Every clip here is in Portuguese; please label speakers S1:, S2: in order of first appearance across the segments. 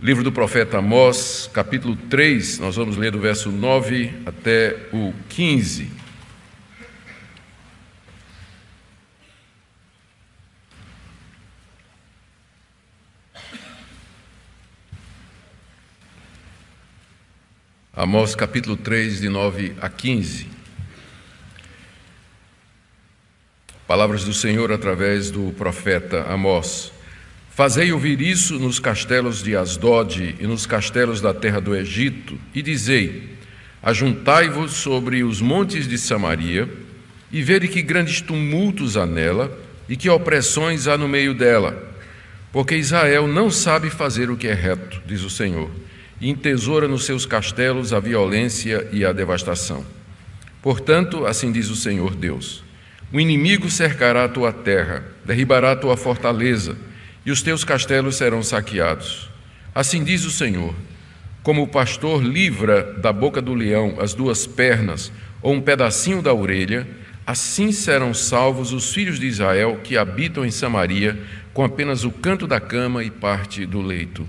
S1: Livro do profeta Amós, capítulo 3, nós vamos ler do verso 9 até o 15. Amós capítulo 3, de 9 a 15. Palavras do Senhor através do profeta Amós. Fazei ouvir isso nos castelos de Asdod e nos castelos da terra do Egito, e dizei: Ajuntai-vos sobre os montes de Samaria, e vede que grandes tumultos há nela, e que opressões há no meio dela. Porque Israel não sabe fazer o que é reto, diz o Senhor, e entesoura nos seus castelos a violência e a devastação. Portanto, assim diz o Senhor Deus: O inimigo cercará a tua terra, derribará a tua fortaleza, e os teus castelos serão saqueados. Assim diz o Senhor: Como o pastor livra da boca do leão as duas pernas ou um pedacinho da orelha, assim serão salvos os filhos de Israel que habitam em Samaria, com apenas o canto da cama e parte do leito.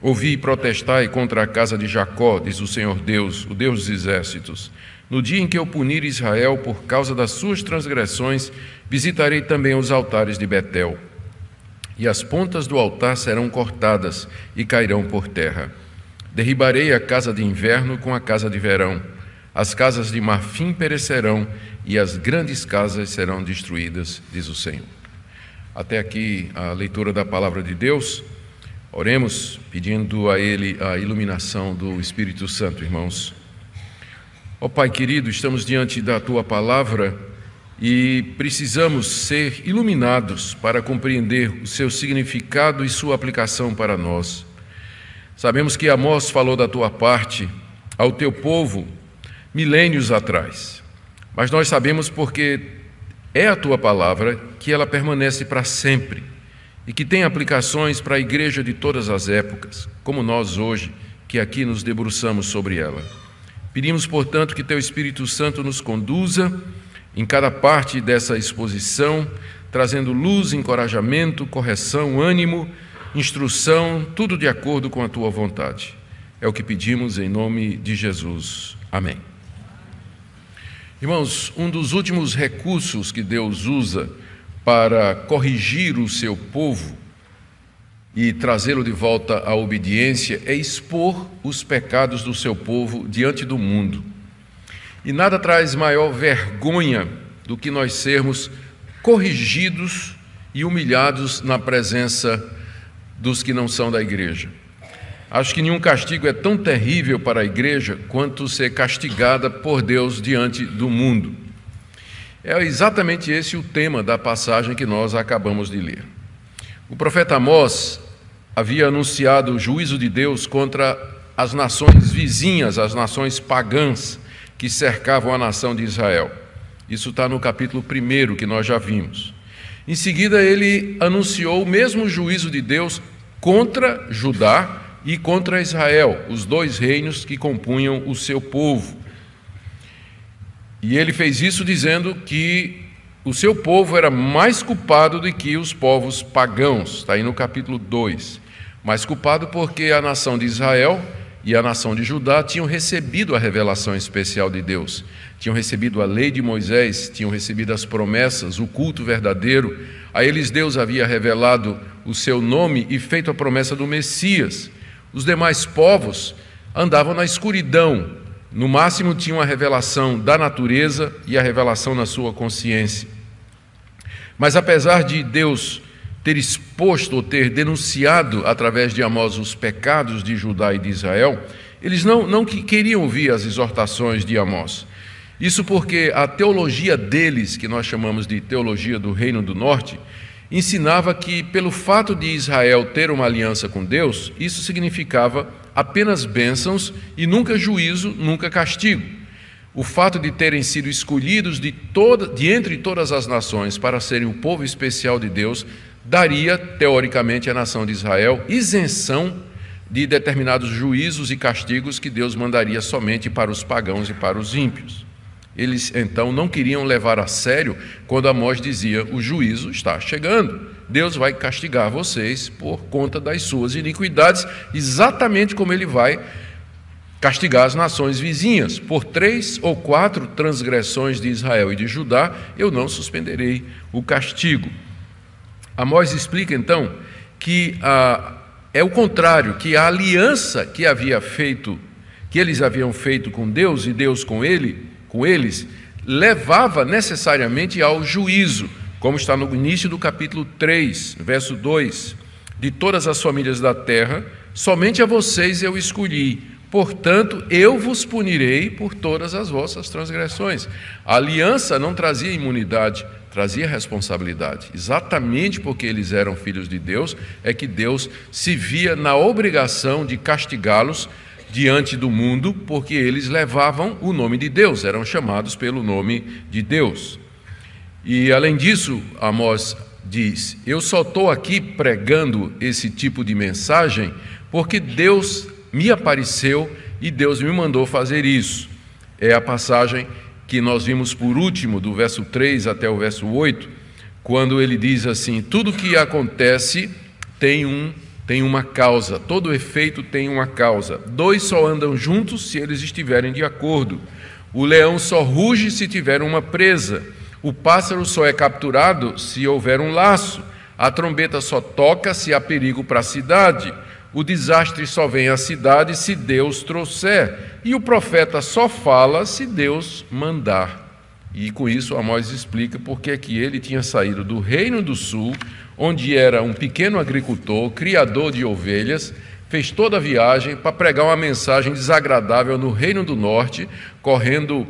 S1: Ouvi e protestai contra a casa de Jacó, diz o Senhor Deus, o Deus dos exércitos. No dia em que eu punir Israel por causa das suas transgressões, visitarei também os altares de Betel e as pontas do altar serão cortadas e cairão por terra. Derribarei a casa de inverno com a casa de verão. As casas de marfim perecerão e as grandes casas serão destruídas, diz o Senhor. Até aqui a leitura da palavra de Deus. Oremos pedindo a Ele a iluminação do Espírito Santo, irmãos. Ó oh, Pai querido, estamos diante da Tua palavra e precisamos ser iluminados para compreender o seu significado e sua aplicação para nós. Sabemos que Amós falou da tua parte ao teu povo milênios atrás, mas nós sabemos porque é a tua palavra que ela permanece para sempre e que tem aplicações para a igreja de todas as épocas, como nós hoje, que aqui nos debruçamos sobre ela. Pedimos, portanto, que teu Espírito Santo nos conduza em cada parte dessa exposição, trazendo luz, encorajamento, correção, ânimo, instrução, tudo de acordo com a tua vontade. É o que pedimos em nome de Jesus. Amém. Irmãos, um dos últimos recursos que Deus usa para corrigir o seu povo e trazê-lo de volta à obediência é expor os pecados do seu povo diante do mundo. E nada traz maior vergonha do que nós sermos corrigidos e humilhados na presença dos que não são da igreja. Acho que nenhum castigo é tão terrível para a igreja quanto ser castigada por Deus diante do mundo. É exatamente esse o tema da passagem que nós acabamos de ler. O profeta Amós havia anunciado o juízo de Deus contra as nações vizinhas, as nações pagãs, que cercavam a nação de Israel. Isso está no capítulo 1 que nós já vimos. Em seguida, ele anunciou o mesmo juízo de Deus contra Judá e contra Israel, os dois reinos que compunham o seu povo. E ele fez isso dizendo que o seu povo era mais culpado do que os povos pagãos, está aí no capítulo 2. Mais culpado porque a nação de Israel e a nação de Judá tinham recebido a revelação especial de Deus, tinham recebido a lei de Moisés, tinham recebido as promessas, o culto verdadeiro. A eles Deus havia revelado o seu nome e feito a promessa do Messias. Os demais povos andavam na escuridão, no máximo tinham a revelação da natureza e a revelação na sua consciência. Mas apesar de Deus ter exposto ou ter denunciado através de Amós os pecados de Judá e de Israel, eles não, não queriam ouvir as exortações de Amós. Isso porque a teologia deles, que nós chamamos de teologia do Reino do Norte, ensinava que, pelo fato de Israel ter uma aliança com Deus, isso significava apenas bênçãos e nunca juízo, nunca castigo. O fato de terem sido escolhidos de, toda, de entre todas as nações para serem o povo especial de Deus daria, teoricamente, à nação de Israel isenção de determinados juízos e castigos que Deus mandaria somente para os pagãos e para os ímpios. Eles então não queriam levar a sério quando Amós dizia: o juízo está chegando, Deus vai castigar vocês por conta das suas iniquidades, exatamente como ele vai castigar as nações vizinhas. Por três ou quatro transgressões de Israel e de Judá, eu não suspenderei o castigo. Amós explica então que ah, é o contrário, que a aliança que havia feito, que eles haviam feito com Deus e Deus com ele, com eles, levava necessariamente ao juízo, como está no início do capítulo 3, verso 2. De todas as famílias da terra, somente a vocês eu escolhi, Portanto, eu vos punirei por todas as vossas transgressões. A aliança não trazia imunidade, trazia responsabilidade. Exatamente porque eles eram filhos de Deus, é que Deus se via na obrigação de castigá-los diante do mundo, porque eles levavam o nome de Deus, eram chamados pelo nome de Deus. E além disso, Amós diz: Eu só estou aqui pregando esse tipo de mensagem porque Deus me apareceu e Deus me mandou fazer isso. É a passagem que nós vimos por último, do verso 3 até o verso 8, quando ele diz assim: Tudo que acontece tem, um, tem uma causa, todo efeito tem uma causa. Dois só andam juntos se eles estiverem de acordo. O leão só ruge se tiver uma presa. O pássaro só é capturado se houver um laço. A trombeta só toca se há perigo para a cidade. O desastre só vem à cidade se Deus trouxer, e o profeta só fala se Deus mandar. E com isso Amós explica porque que ele tinha saído do reino do sul, onde era um pequeno agricultor, criador de ovelhas, fez toda a viagem para pregar uma mensagem desagradável no reino do norte, correndo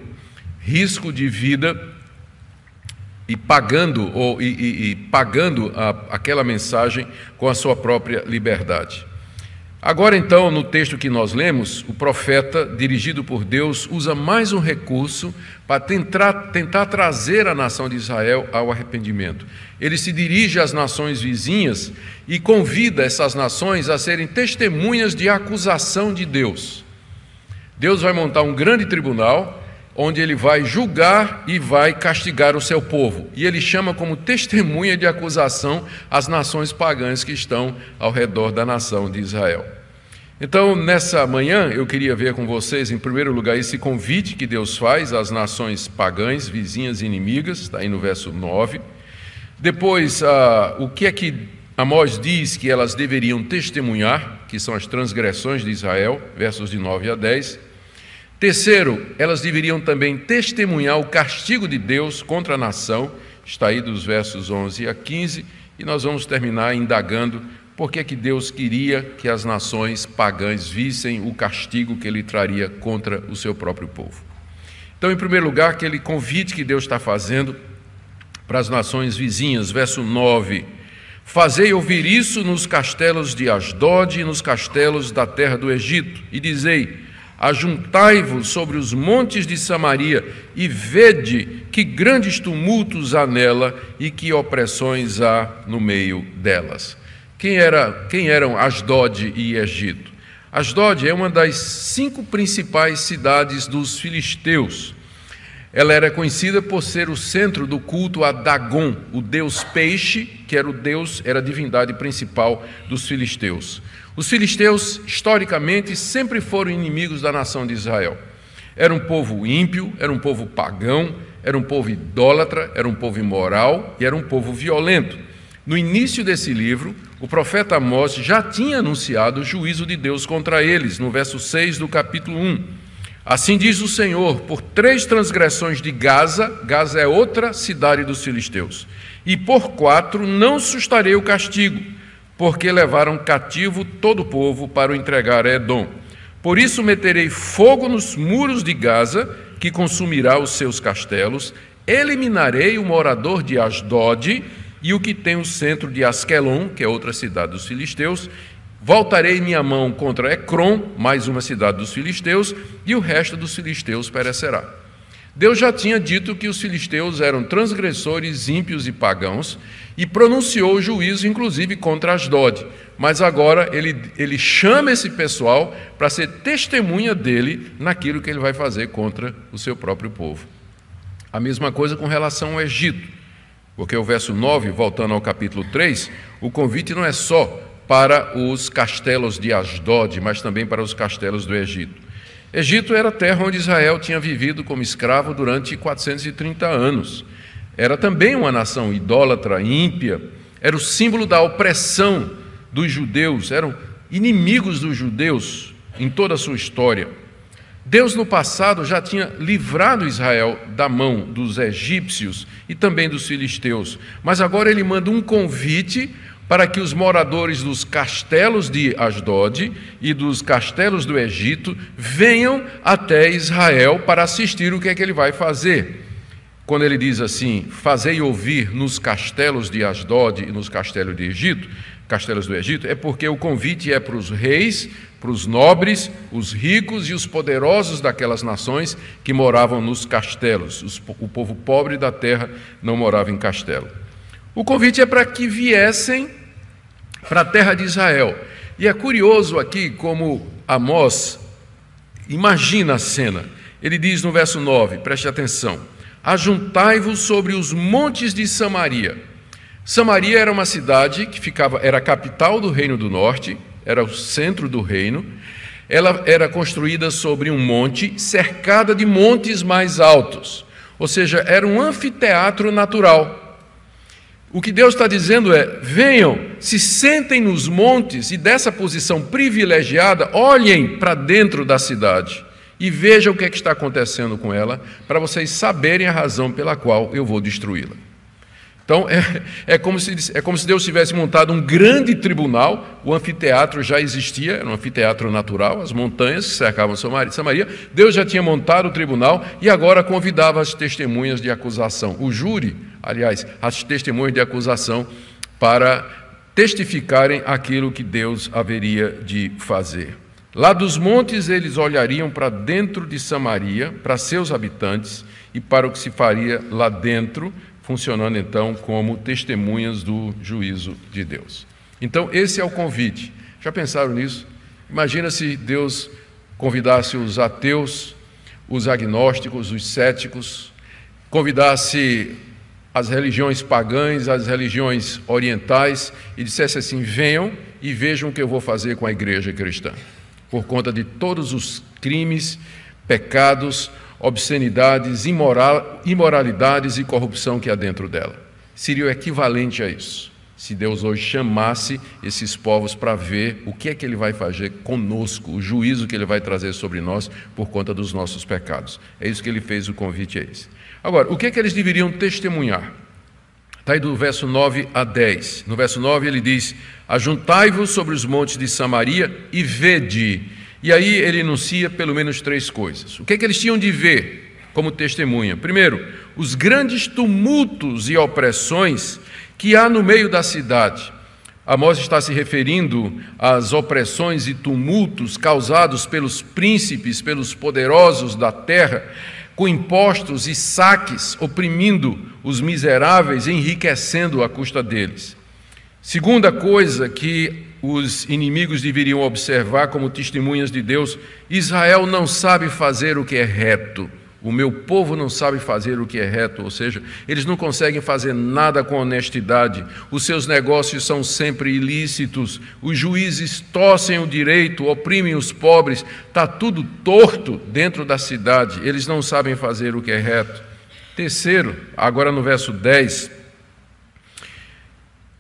S1: risco de vida e pagando ou e, e, e pagando a, aquela mensagem com a sua própria liberdade. Agora, então, no texto que nós lemos, o profeta, dirigido por Deus, usa mais um recurso para tentar, tentar trazer a nação de Israel ao arrependimento. Ele se dirige às nações vizinhas e convida essas nações a serem testemunhas de acusação de Deus. Deus vai montar um grande tribunal onde ele vai julgar e vai castigar o seu povo. E ele chama como testemunha de acusação as nações pagãs que estão ao redor da nação de Israel. Então, nessa manhã, eu queria ver com vocês, em primeiro lugar, esse convite que Deus faz às nações pagãs, vizinhas e inimigas, está aí no verso 9. Depois, ah, o que é que Amós diz que elas deveriam testemunhar, que são as transgressões de Israel, versos de 9 a 10. Terceiro, elas deveriam também testemunhar o castigo de Deus contra a nação, está aí dos versos 11 a 15, e nós vamos terminar indagando por que, que Deus queria que as nações pagãs vissem o castigo que ele traria contra o seu próprio povo. Então, em primeiro lugar, aquele convite que Deus está fazendo para as nações vizinhas, verso 9: Fazei ouvir isso nos castelos de Asdod e nos castelos da terra do Egito, e dizei: Ajuntai-vos sobre os montes de Samaria e vede que grandes tumultos há nela e que opressões há no meio delas. Quem, era, quem eram Asdod e Egito? Asdod é uma das cinco principais cidades dos filisteus. Ela era conhecida por ser o centro do culto a Dagon, o deus peixe, que era o deus, era a divindade principal dos filisteus. Os filisteus, historicamente, sempre foram inimigos da nação de Israel. Era um povo ímpio, era um povo pagão, era um povo idólatra, era um povo imoral e era um povo violento. No início desse livro, o profeta Amós já tinha anunciado o juízo de Deus contra eles, no verso 6 do capítulo 1. Assim diz o Senhor: por três transgressões de Gaza, Gaza é outra cidade dos filisteus, e por quatro não sustarei o castigo porque levaram cativo todo o povo para o entregar a Edom. Por isso meterei fogo nos muros de Gaza, que consumirá os seus castelos, eliminarei o morador de Asdod e o que tem o centro de Asquelon, que é outra cidade dos filisteus, voltarei minha mão contra Ecrom, mais uma cidade dos filisteus, e o resto dos filisteus perecerá. Deus já tinha dito que os filisteus eram transgressores, ímpios e pagãos, e pronunciou juízo, inclusive, contra Asdod. Mas agora ele, ele chama esse pessoal para ser testemunha dele naquilo que ele vai fazer contra o seu próprio povo. A mesma coisa com relação ao Egito. Porque o verso 9, voltando ao capítulo 3, o convite não é só para os castelos de Asdod, mas também para os castelos do Egito. Egito era a terra onde Israel tinha vivido como escravo durante 430 anos. Era também uma nação idólatra, ímpia, era o símbolo da opressão dos judeus, eram inimigos dos judeus em toda a sua história. Deus no passado já tinha livrado Israel da mão dos egípcios e também dos filisteus, mas agora ele manda um convite para que os moradores dos castelos de Asdod e dos castelos do Egito venham até Israel para assistir o que é que ele vai fazer. Quando ele diz assim: "Fazei ouvir nos castelos de Asdod e nos castelos de Egito", castelos do Egito, é porque o convite é para os reis, para os nobres, os ricos e os poderosos daquelas nações que moravam nos castelos. Os, o povo pobre da terra não morava em castelo. O convite é para que viessem para a terra de Israel. E é curioso aqui como Amós imagina a cena. Ele diz no verso 9, preste atenção: Ajuntai-vos sobre os montes de Samaria Samaria era uma cidade que ficava, era a capital do Reino do Norte, era o centro do reino. Ela era construída sobre um monte, cercada de montes mais altos. Ou seja, era um anfiteatro natural. O que Deus está dizendo é: venham, se sentem nos montes e dessa posição privilegiada, olhem para dentro da cidade e vejam o que, é que está acontecendo com ela, para vocês saberem a razão pela qual eu vou destruí-la. Então, é, é, como se, é como se Deus tivesse montado um grande tribunal, o anfiteatro já existia, era um anfiteatro natural, as montanhas que cercavam Samaria. Deus já tinha montado o tribunal e agora convidava as testemunhas de acusação, o júri, aliás, as testemunhas de acusação, para testificarem aquilo que Deus haveria de fazer. Lá dos montes eles olhariam para dentro de Samaria, para seus habitantes e para o que se faria lá dentro funcionando então como testemunhas do juízo de Deus. Então, esse é o convite. Já pensaram nisso? Imagina se Deus convidasse os ateus, os agnósticos, os céticos, convidasse as religiões pagãs, as religiões orientais e dissesse assim: venham e vejam o que eu vou fazer com a igreja cristã, por conta de todos os crimes, pecados, obscenidades, imoral, imoralidades e corrupção que há dentro dela. Seria o equivalente a isso. Se Deus hoje chamasse esses povos para ver o que é que Ele vai fazer conosco, o juízo que Ele vai trazer sobre nós por conta dos nossos pecados. É isso que Ele fez, o convite é esse. Agora, o que é que eles deveriam testemunhar? Está aí do verso 9 a 10. No verso 9 ele diz: Ajuntai-vos sobre os montes de Samaria e vede e aí ele enuncia pelo menos três coisas. O que, é que eles tinham de ver como testemunha? Primeiro, os grandes tumultos e opressões que há no meio da cidade. Amós está se referindo às opressões e tumultos causados pelos príncipes, pelos poderosos da terra, com impostos e saques, oprimindo os miseráveis, enriquecendo à custa deles. Segunda coisa que os inimigos deveriam observar como testemunhas de Deus: Israel não sabe fazer o que é reto. O meu povo não sabe fazer o que é reto, ou seja, eles não conseguem fazer nada com honestidade, os seus negócios são sempre ilícitos, os juízes torcem o direito, oprimem os pobres, está tudo torto dentro da cidade, eles não sabem fazer o que é reto. Terceiro, agora no verso 10,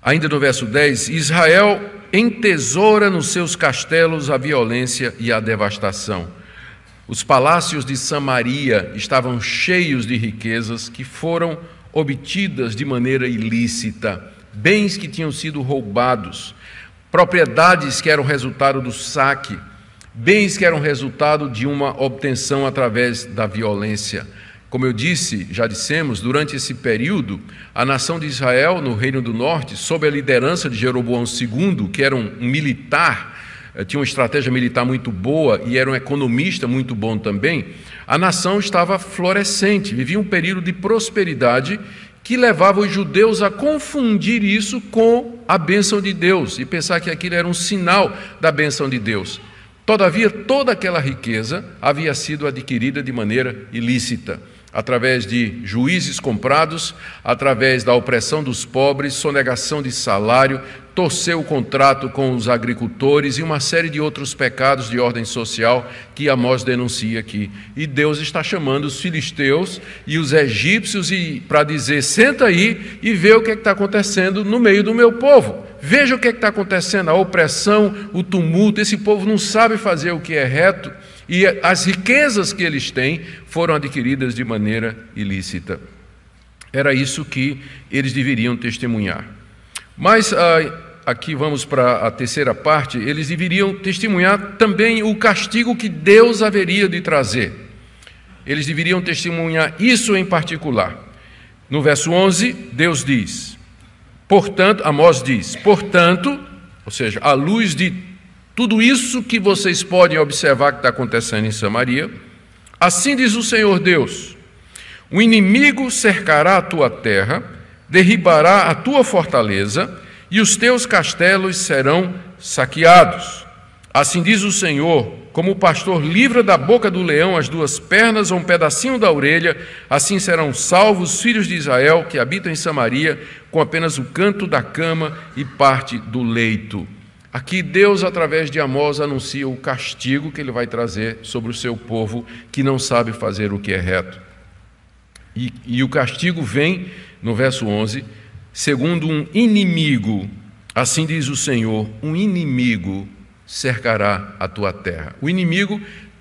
S1: ainda no verso 10, Israel entesoura nos seus castelos a violência e a devastação. Os palácios de Samaria estavam cheios de riquezas que foram obtidas de maneira ilícita, bens que tinham sido roubados, propriedades que eram resultado do saque, bens que eram resultado de uma obtenção através da violência. Como eu disse, já dissemos, durante esse período, a nação de Israel, no Reino do Norte, sob a liderança de Jeroboão II, que era um militar, tinha uma estratégia militar muito boa e era um economista muito bom também, a nação estava florescente, vivia um período de prosperidade que levava os judeus a confundir isso com a bênção de Deus e pensar que aquilo era um sinal da bênção de Deus. Todavia, toda aquela riqueza havia sido adquirida de maneira ilícita. através de juízes comprados, através da opressão dos pobres, sonegação de salário, torceu o contrato com os agricultores e uma série de outros pecados de ordem social que Amós denuncia aqui. E Deus está chamando os filisteus e os egípcios para dizer: senta aí e vê o que é está acontecendo no meio do meu povo. Veja o que é está acontecendo, a opressão, o tumulto. Esse povo não sabe fazer o que é reto e as riquezas que eles têm foram adquiridas de maneira ilícita. Era isso que eles deveriam testemunhar. Mas ah, aqui vamos para a terceira parte, eles deveriam testemunhar também o castigo que Deus haveria de trazer. Eles deveriam testemunhar isso em particular. No verso 11, Deus diz: Portanto, Amós diz: Portanto, ou seja, à luz de tudo isso que vocês podem observar que está acontecendo em Samaria, assim diz o Senhor Deus: o inimigo cercará a tua terra, derribará a tua fortaleza, e os teus castelos serão saqueados. Assim diz o Senhor: como o pastor livra da boca do leão as duas pernas ou um pedacinho da orelha, assim serão salvos os filhos de Israel que habitam em Samaria, com apenas o canto da cama e parte do leito. Aqui Deus, através de Amós, anuncia o castigo que ele vai trazer sobre o seu povo que não sabe fazer o que é reto. E, e o castigo vem, no verso 11, segundo um inimigo, assim diz o Senhor: um inimigo cercará a tua terra. O inimigo,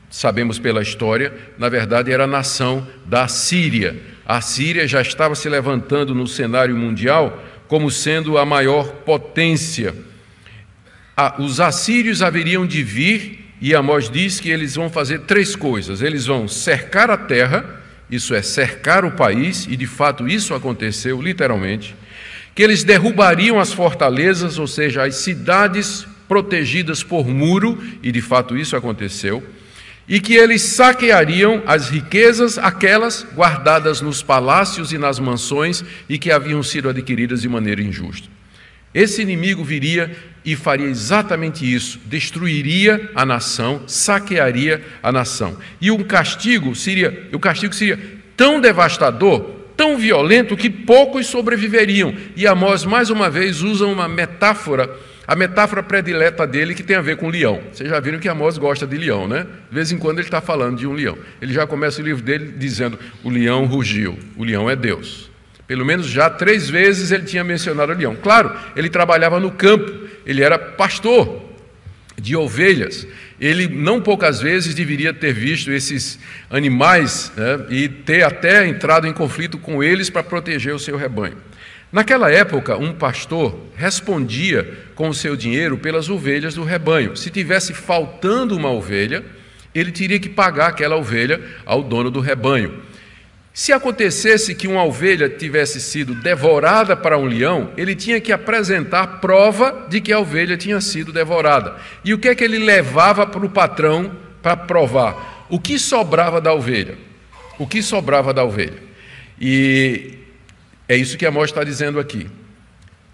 S1: sabemos pela história, na verdade era a nação da Síria. A Síria já estava se levantando no cenário mundial como sendo a maior potência os assírios haveriam de vir, e Amós diz que eles vão fazer três coisas: eles vão cercar a terra, isso é, cercar o país, e de fato isso aconteceu literalmente, que eles derrubariam as fortalezas, ou seja, as cidades protegidas por muro, e de fato isso aconteceu, e que eles saqueariam as riquezas, aquelas guardadas nos palácios e nas mansões e que haviam sido adquiridas de maneira injusta. Esse inimigo viria e faria exatamente isso, destruiria a nação, saquearia a nação. E um castigo seria, o castigo seria tão devastador, tão violento que poucos sobreviveriam. E Amós mais uma vez usa uma metáfora, a metáfora predileta dele que tem a ver com leão. Vocês já viram que Amós gosta de leão, né? De vez em quando ele está falando de um leão. Ele já começa o livro dele dizendo: "O leão rugiu, o leão é Deus". Pelo menos já três vezes ele tinha mencionado o leão. Claro, ele trabalhava no campo, ele era pastor de ovelhas. Ele não poucas vezes deveria ter visto esses animais né, e ter até entrado em conflito com eles para proteger o seu rebanho. Naquela época, um pastor respondia com o seu dinheiro pelas ovelhas do rebanho. Se tivesse faltando uma ovelha, ele teria que pagar aquela ovelha ao dono do rebanho. Se acontecesse que uma ovelha tivesse sido devorada para um leão, ele tinha que apresentar prova de que a ovelha tinha sido devorada. E o que é que ele levava para o patrão para provar? O que sobrava da ovelha? O que sobrava da ovelha? E é isso que a Amós está dizendo aqui.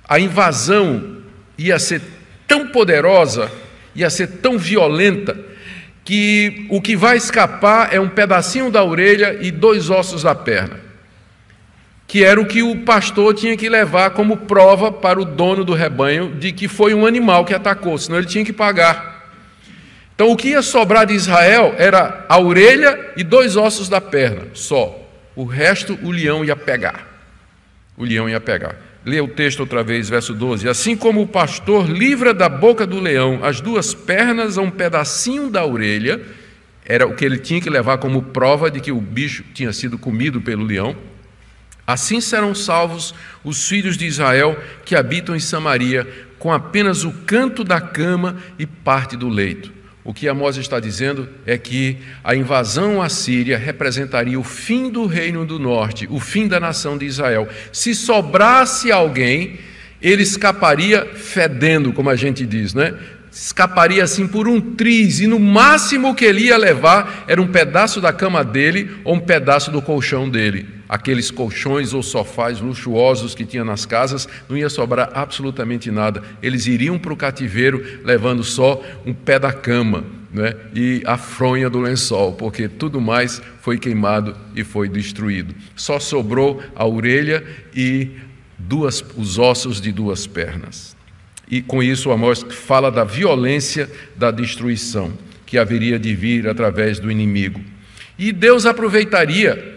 S1: A invasão ia ser tão poderosa, ia ser tão violenta, que o que vai escapar é um pedacinho da orelha e dois ossos da perna, que era o que o pastor tinha que levar como prova para o dono do rebanho de que foi um animal que atacou, senão ele tinha que pagar. Então o que ia sobrar de Israel era a orelha e dois ossos da perna, só. O resto o leão ia pegar. O leão ia pegar. Lê o texto outra vez, verso 12. Assim como o pastor livra da boca do leão as duas pernas a um pedacinho da orelha, era o que ele tinha que levar como prova de que o bicho tinha sido comido pelo leão. Assim serão salvos os filhos de Israel que habitam em Samaria, com apenas o canto da cama e parte do leito. O que Amós está dizendo é que a invasão à Síria representaria o fim do reino do norte, o fim da nação de Israel. Se sobrasse alguém, ele escaparia fedendo, como a gente diz, né? Escaparia assim por um triz, e no máximo que ele ia levar era um pedaço da cama dele ou um pedaço do colchão dele aqueles colchões ou sofás luxuosos que tinha nas casas, não ia sobrar absolutamente nada. Eles iriam para o cativeiro levando só um pé da cama, né? e a fronha do lençol, porque tudo mais foi queimado e foi destruído. Só sobrou a orelha e duas, os ossos de duas pernas. E com isso Amós fala da violência da destruição que haveria de vir através do inimigo. E Deus aproveitaria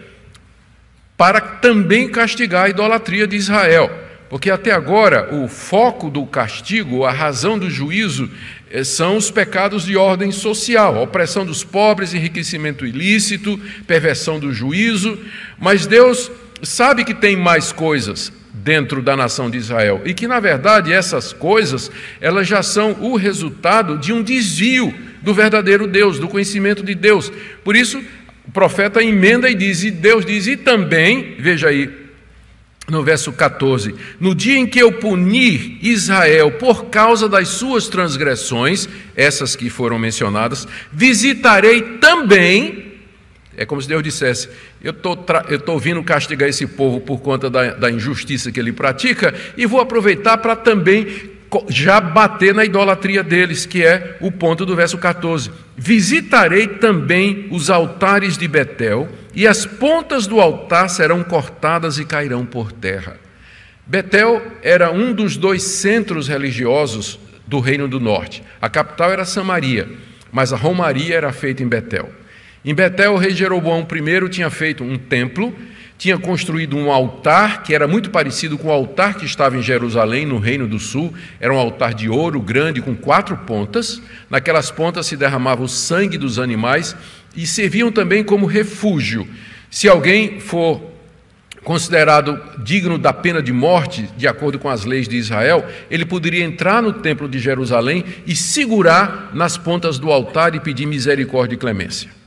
S1: para também castigar a idolatria de Israel, porque até agora o foco do castigo, a razão do juízo, eh, são os pecados de ordem social, opressão dos pobres, enriquecimento ilícito, perversão do juízo, mas Deus sabe que tem mais coisas dentro da nação de Israel. E que na verdade essas coisas elas já são o resultado de um desvio do verdadeiro Deus, do conhecimento de Deus. Por isso o profeta emenda e diz, e Deus diz, e também, veja aí, no verso 14: No dia em que eu punir Israel por causa das suas transgressões, essas que foram mencionadas, visitarei também. É como se Deus dissesse: Eu estou vindo castigar esse povo por conta da, da injustiça que ele pratica, e vou aproveitar para também já bater na idolatria deles, que é o ponto do verso 14. Visitarei também os altares de Betel, e as pontas do altar serão cortadas e cairão por terra. Betel era um dos dois centros religiosos do Reino do Norte. A capital era Samaria, mas a romaria era feita em Betel. Em Betel, o rei Jeroboão I tinha feito um templo tinha construído um altar que era muito parecido com o altar que estava em Jerusalém, no Reino do Sul. Era um altar de ouro grande com quatro pontas. Naquelas pontas se derramava o sangue dos animais e serviam também como refúgio. Se alguém for considerado digno da pena de morte, de acordo com as leis de Israel, ele poderia entrar no templo de Jerusalém e segurar nas pontas do altar e pedir misericórdia e clemência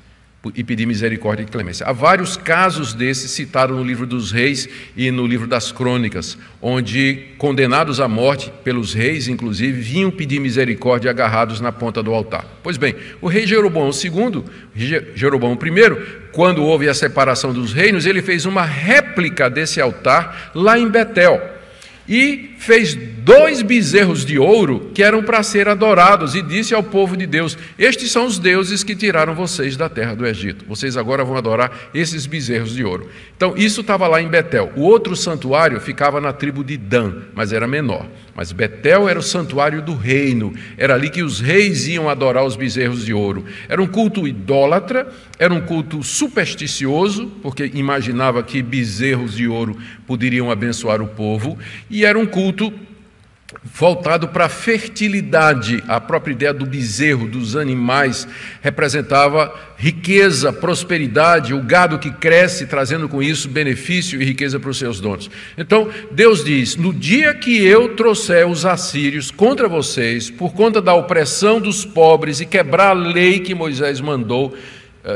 S1: e pedir misericórdia e clemência. Há vários casos desses citados no livro dos reis e no livro das crônicas, onde condenados à morte pelos reis, inclusive, vinham pedir misericórdia agarrados na ponta do altar. Pois bem, o rei Jeroboão II, Jeroboão I, quando houve a separação dos reinos, ele fez uma réplica desse altar lá em Betel e fez dois bezerros de ouro que eram para ser adorados, e disse ao povo de Deus: Estes são os deuses que tiraram vocês da terra do Egito. Vocês agora vão adorar esses bezerros de ouro. Então, isso estava lá em Betel. O outro santuário ficava na tribo de Dan, mas era menor. Mas Betel era o santuário do reino, era ali que os reis iam adorar os bezerros de ouro. Era um culto idólatra, era um culto supersticioso, porque imaginava que bezerros de ouro poderiam abençoar o povo, e era um culto voltado para a fertilidade. A própria ideia do bezerro, dos animais, representava riqueza, prosperidade, o gado que cresce, trazendo com isso benefício e riqueza para os seus donos. Então, Deus diz: No dia que eu trouxer os assírios contra vocês, por conta da opressão dos pobres e quebrar a lei que Moisés mandou,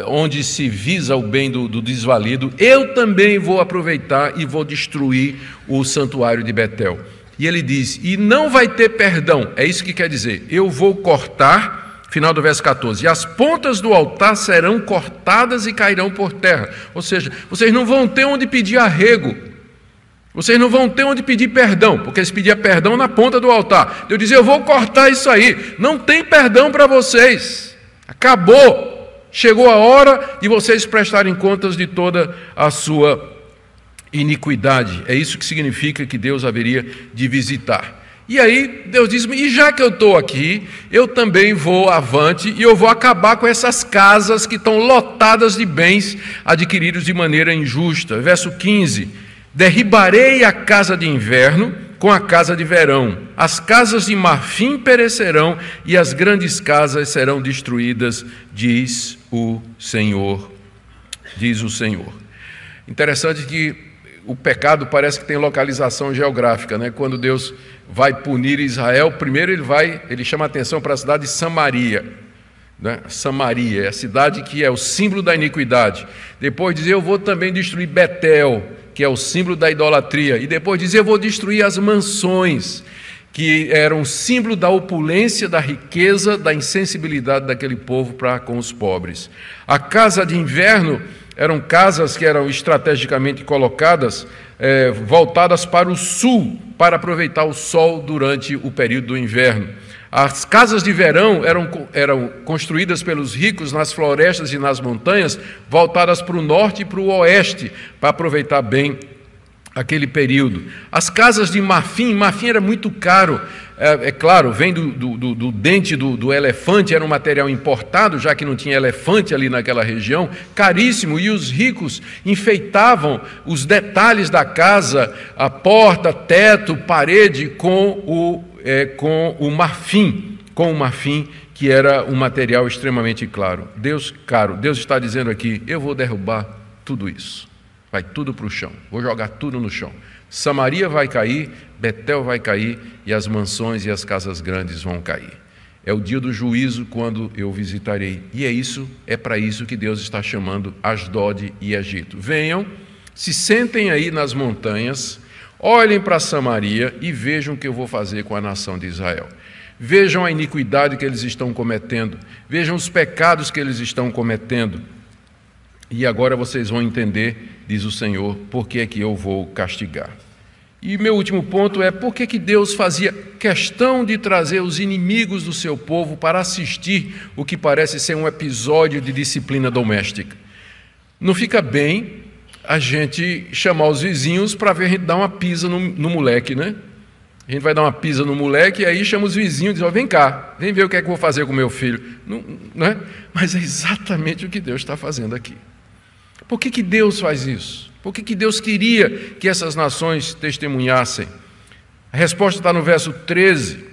S1: onde se visa o bem do, do, desvalido, eu também vou aproveitar e vou destruir o santuário de Betel. E ele diz: E não vai ter perdão. É isso que quer dizer. Eu vou cortar, final do verso 14: E as pontas do altar serão cortadas e cairão por terra. Ou seja, vocês não vão ter onde pedir arrego. Vocês não vão ter onde pedir perdão, porque eles pediam perdão na ponta do altar. Eu dizia: Eu vou cortar isso aí. Não tem perdão para vocês. Acabou. Chegou a hora de vocês prestarem contas de toda a sua iniquidade. É isso que significa que Deus haveria de visitar. E aí Deus diz: e já que eu estou aqui, eu também vou avante e eu vou acabar com essas casas que estão lotadas de bens adquiridos de maneira injusta. Verso 15: Derribarei a casa de inverno com a casa de verão, as casas de marfim perecerão e as grandes casas serão destruídas, diz o Senhor. Diz o Senhor. Interessante que o pecado parece que tem localização geográfica, né? Quando Deus vai punir Israel, primeiro ele vai, ele chama a atenção para a cidade de Samaria, né? Samaria é a cidade que é o símbolo da iniquidade. Depois diz: eu vou também destruir Betel, que é o símbolo da idolatria. E depois diz: eu vou destruir as mansões, que eram símbolo da opulência, da riqueza, da insensibilidade daquele povo para com os pobres. A casa de inverno eram casas que eram estrategicamente colocadas, é, voltadas para o sul, para aproveitar o sol durante o período do inverno. As casas de verão eram, eram construídas pelos ricos nas florestas e nas montanhas, voltadas para o norte e para o oeste, para aproveitar bem aquele período. As casas de marfim, marfim era muito caro, é, é claro, vem do, do, do dente do, do, elefante, era um material importado, já que não tinha elefante ali naquela região, caríssimo, e os ricos enfeitavam os detalhes da casa, a porta, teto, parede, com o, é, com o marfim, com o marfim, que era um material extremamente claro. Deus, caro, Deus está dizendo aqui: eu vou derrubar tudo isso. Vai tudo para o chão. Vou jogar tudo no chão. Samaria vai cair, Betel vai cair e as mansões e as casas grandes vão cair. É o dia do juízo quando eu visitarei. E é isso, é para isso que Deus está chamando Asdod e Egito. Venham, se sentem aí nas montanhas, olhem para Samaria e vejam o que eu vou fazer com a nação de Israel. Vejam a iniquidade que eles estão cometendo, vejam os pecados que eles estão cometendo. E agora vocês vão entender diz o Senhor, por que é que eu vou castigar? E meu último ponto é por que, que Deus fazia questão de trazer os inimigos do seu povo para assistir o que parece ser um episódio de disciplina doméstica. Não fica bem a gente chamar os vizinhos para ver a gente dar uma pisa no, no, moleque, né? A gente vai dar uma pisa no moleque e aí chama os vizinhos e diz: oh, vem cá, vem ver o que é que eu vou fazer com meu filho. Não, não é? Mas é exatamente o que Deus está fazendo aqui. Por que, que Deus faz isso? Por que, que Deus queria que essas nações testemunhassem? A resposta está no verso 13: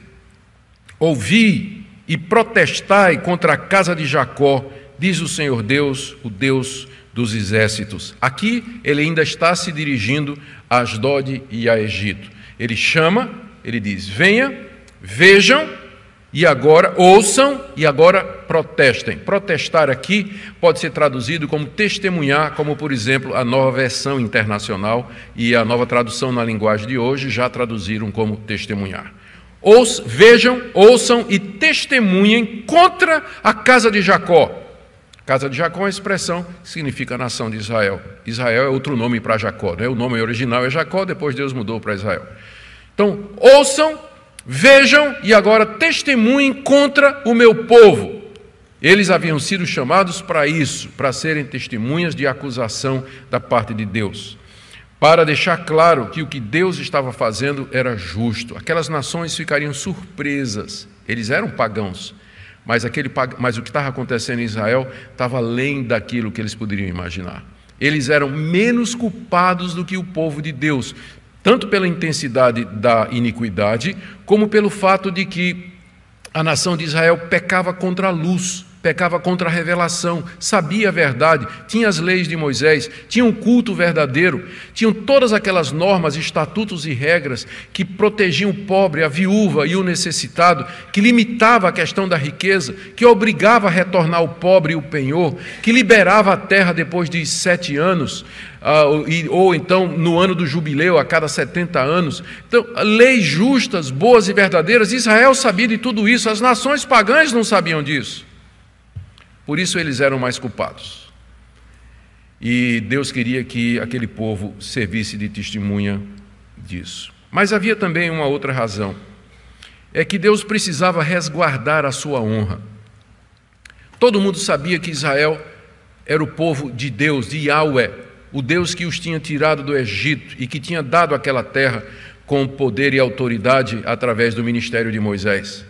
S1: Ouvi e protestai contra a casa de Jacó, diz o Senhor Deus, o Deus dos exércitos. Aqui ele ainda está se dirigindo a Asdod e a Egito. Ele chama, ele diz: Venha, vejam e agora ouçam e agora protestem. Protestar aqui pode ser traduzido como testemunhar, como por exemplo a nova versão internacional e a nova tradução na linguagem de hoje já traduziram como testemunhar. Ouç, vejam, ouçam e testemunhem contra a casa de Jacó. Casa de Jacó é uma expressão que significa nação de Israel. Israel é outro nome para Jacó, né? o nome original é Jacó, depois Deus mudou para Israel. Então, ouçam Vejam e agora testemunhem contra o meu povo. Eles haviam sido chamados para isso, para serem testemunhas de acusação da parte de Deus, para deixar claro que o que Deus estava fazendo era justo. Aquelas nações ficariam surpresas. Eles eram pagãos, mas, aquele, mas o que estava acontecendo em Israel estava além daquilo que eles poderiam imaginar. Eles eram menos culpados do que o povo de Deus, tanto pela intensidade da iniquidade, como pelo fato de que a nação de Israel pecava contra a luz pecava contra a revelação, sabia a verdade, tinha as leis de Moisés, tinha um culto verdadeiro, tinham todas aquelas normas, estatutos e regras que protegiam o pobre, a viúva e o necessitado, que limitava a questão da riqueza, que obrigava a retornar o pobre e o penhor, que liberava a terra depois de sete anos, e, ou então no ano do jubileu, a cada 70 anos. Então, leis justas, boas e verdadeiras, Israel sabia de tudo isso, as nações pagãs não sabiam disso. Por isso eles eram mais culpados. E Deus queria que aquele povo servisse de testemunha disso. Mas havia também uma outra razão. É que Deus precisava resguardar a sua honra. Todo mundo sabia que Israel era o povo de Deus, de Yahweh, o Deus que os tinha tirado do Egito e que tinha dado aquela terra com poder e autoridade através do ministério de Moisés.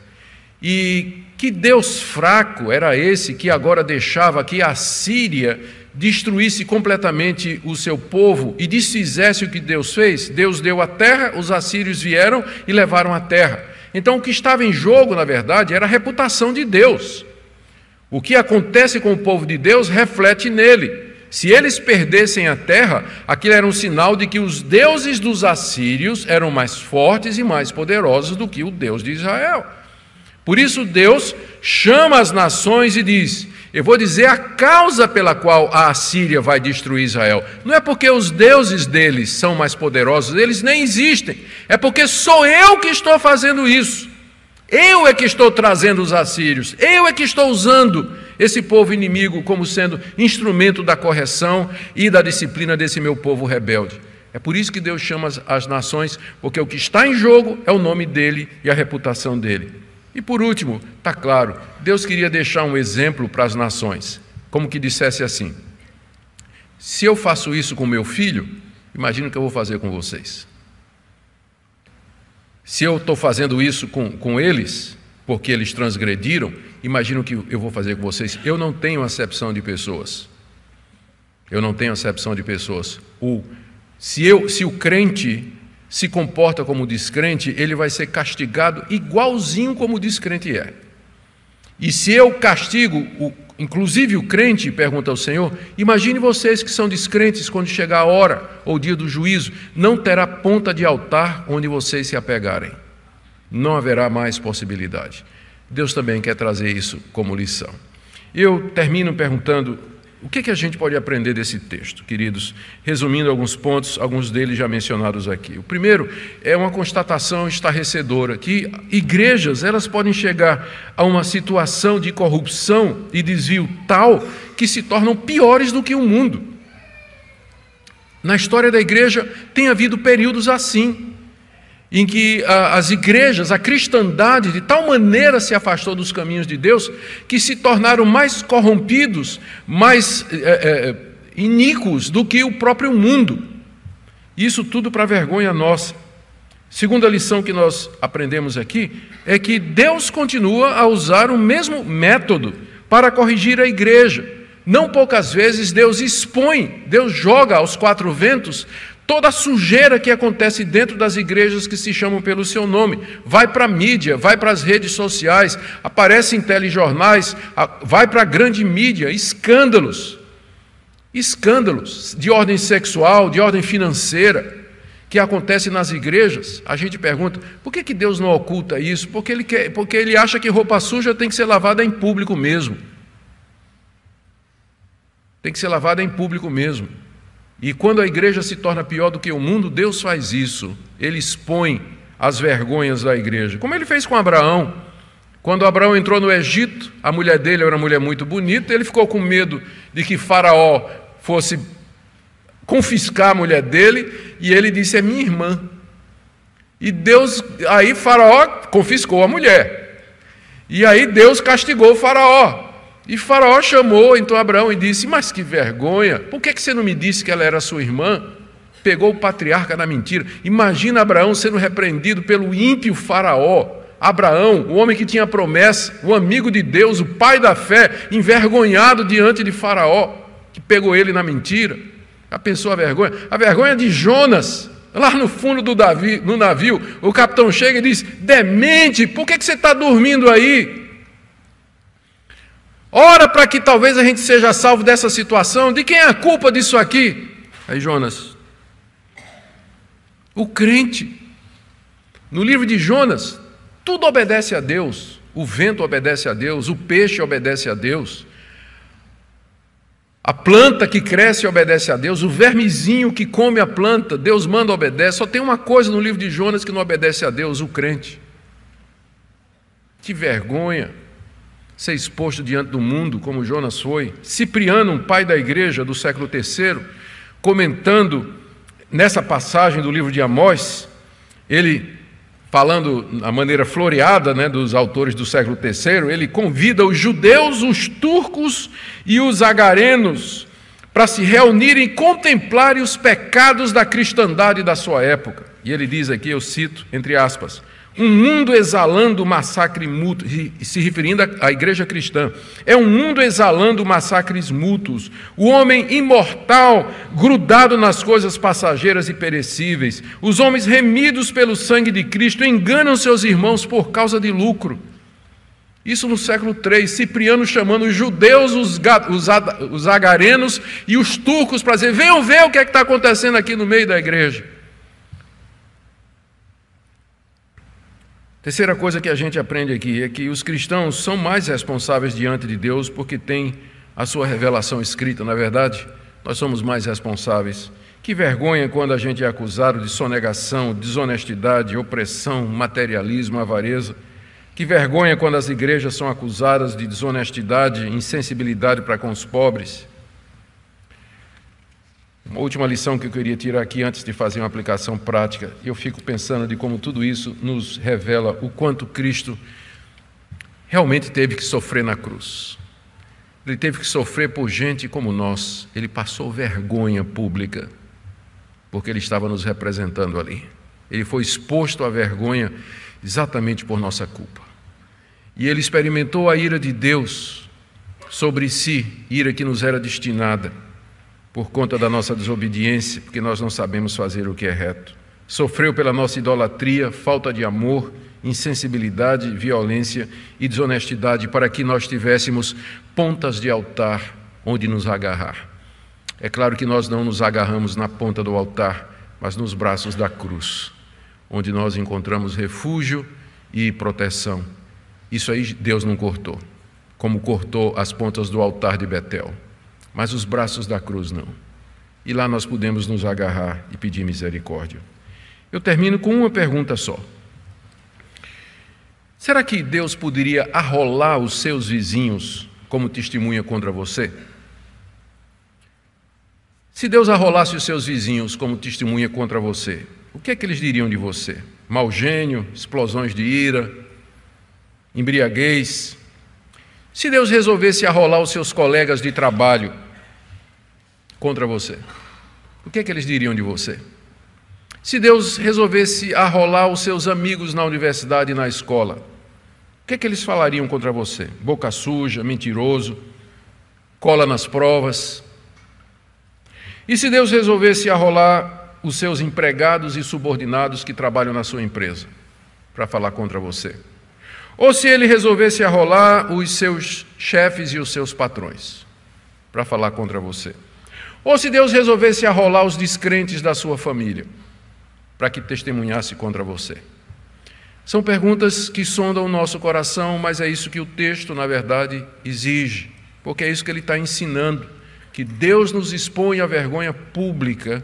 S1: E que Deus fraco era esse que agora deixava que a Síria destruísse completamente o seu povo e desfizesse o que Deus fez? Deus deu a terra, os assírios vieram e levaram a terra. Então o que estava em jogo, na verdade, era a reputação de Deus. O que acontece com o povo de Deus reflete nele. Se eles perdessem a terra, aquilo era um sinal de que os deuses dos assírios eram mais fortes e mais poderosos do que o Deus de Israel. Por isso Deus chama as nações e diz: Eu vou dizer a causa pela qual a Assíria vai destruir Israel. Não é porque os deuses deles são mais poderosos, eles nem existem. É porque sou eu que estou fazendo isso. Eu é que estou trazendo os assírios. Eu é que estou usando esse povo inimigo como sendo instrumento da correção e da disciplina desse meu povo rebelde. É por isso que Deus chama as, nações, porque o que está em jogo é o nome dele e a reputação dele. E por último, está claro, Deus queria deixar um exemplo para as nações, como que dissesse assim: se eu faço isso com meu filho, imagina o que eu vou fazer com vocês. Se eu estou fazendo isso com, com eles, porque eles transgrediram, imagina o que eu vou fazer com vocês. Eu não tenho acepção de pessoas. Eu não tenho acepção de pessoas. O, se, eu, se o crente se comporta como descrente, ele vai ser castigado igualzinho como o descrente é. E se eu castigo, o, inclusive o crente, pergunta ao Senhor, imagine vocês que são descrentes, quando chegar a hora ou dia do juízo, não terá ponta de altar onde vocês se apegarem. Não haverá mais possibilidade. Deus também quer trazer isso como lição. Eu termino perguntando o que, que a gente pode aprender desse texto, queridos? Resumindo alguns pontos, alguns deles já mencionados aqui. O primeiro é uma constatação estarrecedora que igrejas elas podem chegar a uma situação de corrupção e desvio tal que se tornam piores do que o mundo. Na história da igreja tem havido períodos assim em que as igrejas, a cristandade, de tal maneira se afastou dos caminhos de Deus, que se tornaram mais corrompidos, mais é, é, iníquos do que o próprio mundo. Isso tudo para vergonha nossa. Segunda lição que nós aprendemos aqui é que Deus continua a usar o mesmo método para corrigir a igreja. Não poucas vezes Deus expõe, Deus joga aos quatro ventos Toda a sujeira que acontece dentro das igrejas que se chamam pelo seu nome, vai para a mídia, vai para as redes sociais, aparece em telejornais, vai para a grande mídia, escândalos. Escândalos de ordem sexual, de ordem financeira, que acontecem nas igrejas. A gente pergunta, por que, que Deus não oculta isso? Porque ele, quer, porque ele acha que roupa suja tem que ser lavada em público mesmo. Tem que ser lavada em público mesmo. E quando a igreja se torna pior do que o mundo, Deus faz isso. Ele expõe as vergonhas da igreja. Como ele fez com Abraão. Quando Abraão entrou no Egito, a mulher dele era uma mulher muito bonita, ele ficou com medo de que Faraó fosse confiscar a mulher dele, e ele disse: É minha irmã. E Deus, aí Faraó confiscou a mulher. E aí Deus castigou o Faraó. E Faraó chamou então Abraão e disse: Mas que vergonha, por que você não me disse que ela era sua irmã? Pegou o patriarca na mentira. Imagina Abraão sendo repreendido pelo ímpio Faraó. Abraão, o homem que tinha promessa, o amigo de Deus, o pai da fé, envergonhado diante de Faraó, que pegou ele na mentira. Já pensou a vergonha? A vergonha de Jonas, lá no fundo do Davi, no navio. O capitão chega e diz: Demente, por que você está dormindo aí? Ora para que talvez a gente seja salvo dessa situação. De quem é a culpa disso aqui? Aí Jonas. O crente. No livro de Jonas, tudo obedece a Deus. O vento obedece a Deus, o peixe obedece a Deus. A planta que cresce obedece a Deus, o vermezinho que come a planta, Deus manda obedece. Só tem uma coisa no livro de Jonas que não obedece a Deus, o crente. Que vergonha ser exposto diante do mundo, como Jonas foi. Cipriano, um pai da igreja do século III, comentando nessa passagem do livro de Amós, ele, falando a maneira floreada né, dos autores do século III, ele convida os judeus, os turcos e os agarenos para se reunirem e contemplarem os pecados da cristandade da sua época. E ele diz aqui, eu cito, entre aspas, um mundo exalando massacre mútuo, se referindo à igreja cristã. É um mundo exalando massacres mútuos. O homem imortal, grudado nas coisas passageiras e perecíveis. Os homens remidos pelo sangue de Cristo enganam seus irmãos por causa de lucro. Isso no século III, Cipriano chamando os judeus, os, os, os agarenos e os turcos para dizer: venham ver o que é está acontecendo aqui no meio da igreja. Terceira coisa que a gente aprende aqui é que os cristãos são mais responsáveis diante de Deus porque têm a sua revelação escrita, na é verdade, nós somos mais responsáveis. Que vergonha quando a gente é acusado de sonegação, desonestidade, opressão, materialismo, avareza. Que vergonha quando as igrejas são acusadas de desonestidade, insensibilidade para com os pobres. Uma última lição que eu queria tirar aqui antes de fazer uma aplicação prática, eu fico pensando de como tudo isso nos revela o quanto Cristo realmente teve que sofrer na cruz. Ele teve que sofrer por gente como nós. Ele passou vergonha pública, porque ele estava nos representando ali. Ele foi exposto à vergonha exatamente por nossa culpa. E ele experimentou a ira de Deus sobre si, ira que nos era destinada por conta da nossa desobediência, porque nós não sabemos fazer o que é reto. Sofreu pela nossa idolatria, falta de amor, insensibilidade, violência e desonestidade, para que nós tivéssemos pontas de altar onde nos agarrar. É claro que nós não nos agarramos na ponta do altar, mas nos braços da cruz, onde nós encontramos refúgio e proteção. Isso aí Deus não cortou, como cortou as pontas do altar de Betel mas os braços da cruz não. E lá nós podemos nos agarrar e pedir misericórdia. Eu termino com uma pergunta só. Será que Deus poderia arrolar os seus vizinhos como testemunha contra você? Se Deus arrolasse os seus vizinhos como testemunha contra você, o que é que eles diriam de você? Mau gênio, explosões de ira, embriaguez. Se Deus resolvesse arrolar os seus colegas de trabalho contra você? O que é que eles diriam de você? Se Deus resolvesse arrolar os seus amigos na universidade e na escola, o que é que eles falariam contra você? Boca suja, mentiroso, cola nas provas. E se Deus resolvesse arrolar os seus empregados e subordinados que trabalham na sua empresa para falar contra você? Ou se ele resolvesse arrolar os seus chefes e os seus patrões para falar contra você? Ou se Deus resolvesse arrolar os descrentes da sua família para que testemunhasse contra você? São perguntas que sondam o nosso coração, mas é isso que o texto, na verdade, exige, porque é isso que ele está ensinando: que Deus nos expõe à vergonha pública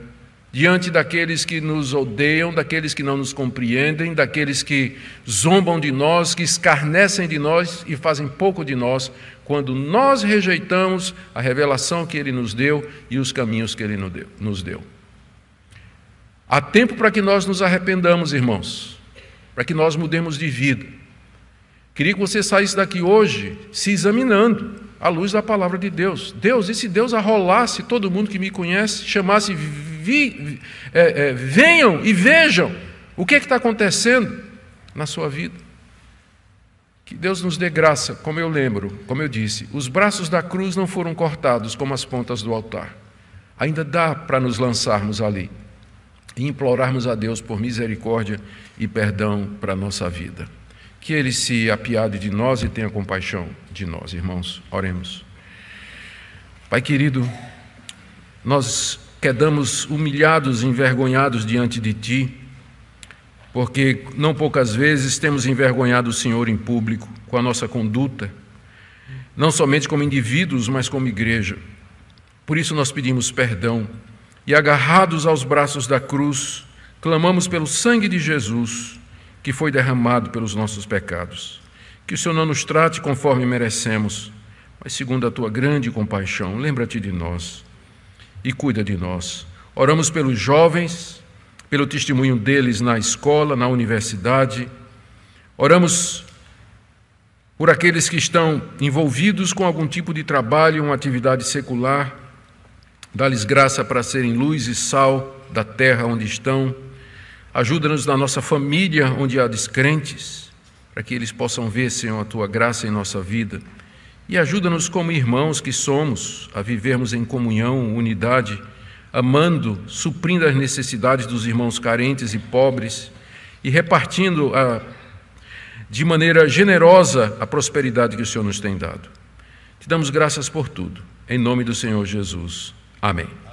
S1: diante daqueles que nos odeiam, daqueles que não nos compreendem, daqueles que zombam de nós, que escarnecem de nós e fazem pouco de nós, quando nós rejeitamos a revelação que Ele nos deu e os caminhos que Ele nos deu. Há tempo para que nós nos arrependamos, irmãos, para que nós mudemos de vida. Queria que você saísse daqui hoje se examinando à luz da palavra de Deus. Deus, e se Deus arrolasse todo mundo que me conhece, chamasse, vi, é, é, venham e vejam o que é está acontecendo na sua vida? Que Deus nos dê graça, como eu lembro, como eu disse, os braços da cruz não foram cortados como as pontas do altar. Ainda dá para nos lançarmos ali e implorarmos a Deus por misericórdia e perdão para a nossa vida. Que Ele se apiade de nós e tenha compaixão de nós, irmãos. Oremos. Pai querido, nós quedamos humilhados, envergonhados diante de Ti porque não poucas vezes temos envergonhado o Senhor em público com a nossa conduta, não somente como indivíduos, mas como igreja. Por isso nós pedimos perdão e, agarrados aos braços da cruz, clamamos pelo sangue de Jesus que foi derramado pelos nossos pecados. Que o Senhor não nos trate conforme merecemos, mas segundo a tua grande compaixão, lembra-te de nós e cuida de nós. Oramos pelos jovens pelo testemunho deles na escola, na universidade. Oramos por aqueles que estão envolvidos com algum tipo de trabalho, uma atividade secular. Dá-lhes graça para serem luz e sal da terra onde estão. Ajuda-nos na nossa família, onde há descrentes, para que eles possam ver, Senhor, a tua graça em nossa vida. E ajuda-nos como irmãos que somos a vivermos em comunhão, unidade amando, suprindo as necessidades dos irmãos carentes e pobres e repartindo a, de maneira generosa a prosperidade que o Senhor nos tem dado. Te damos graças por tudo. Em nome do Senhor Jesus. Amém.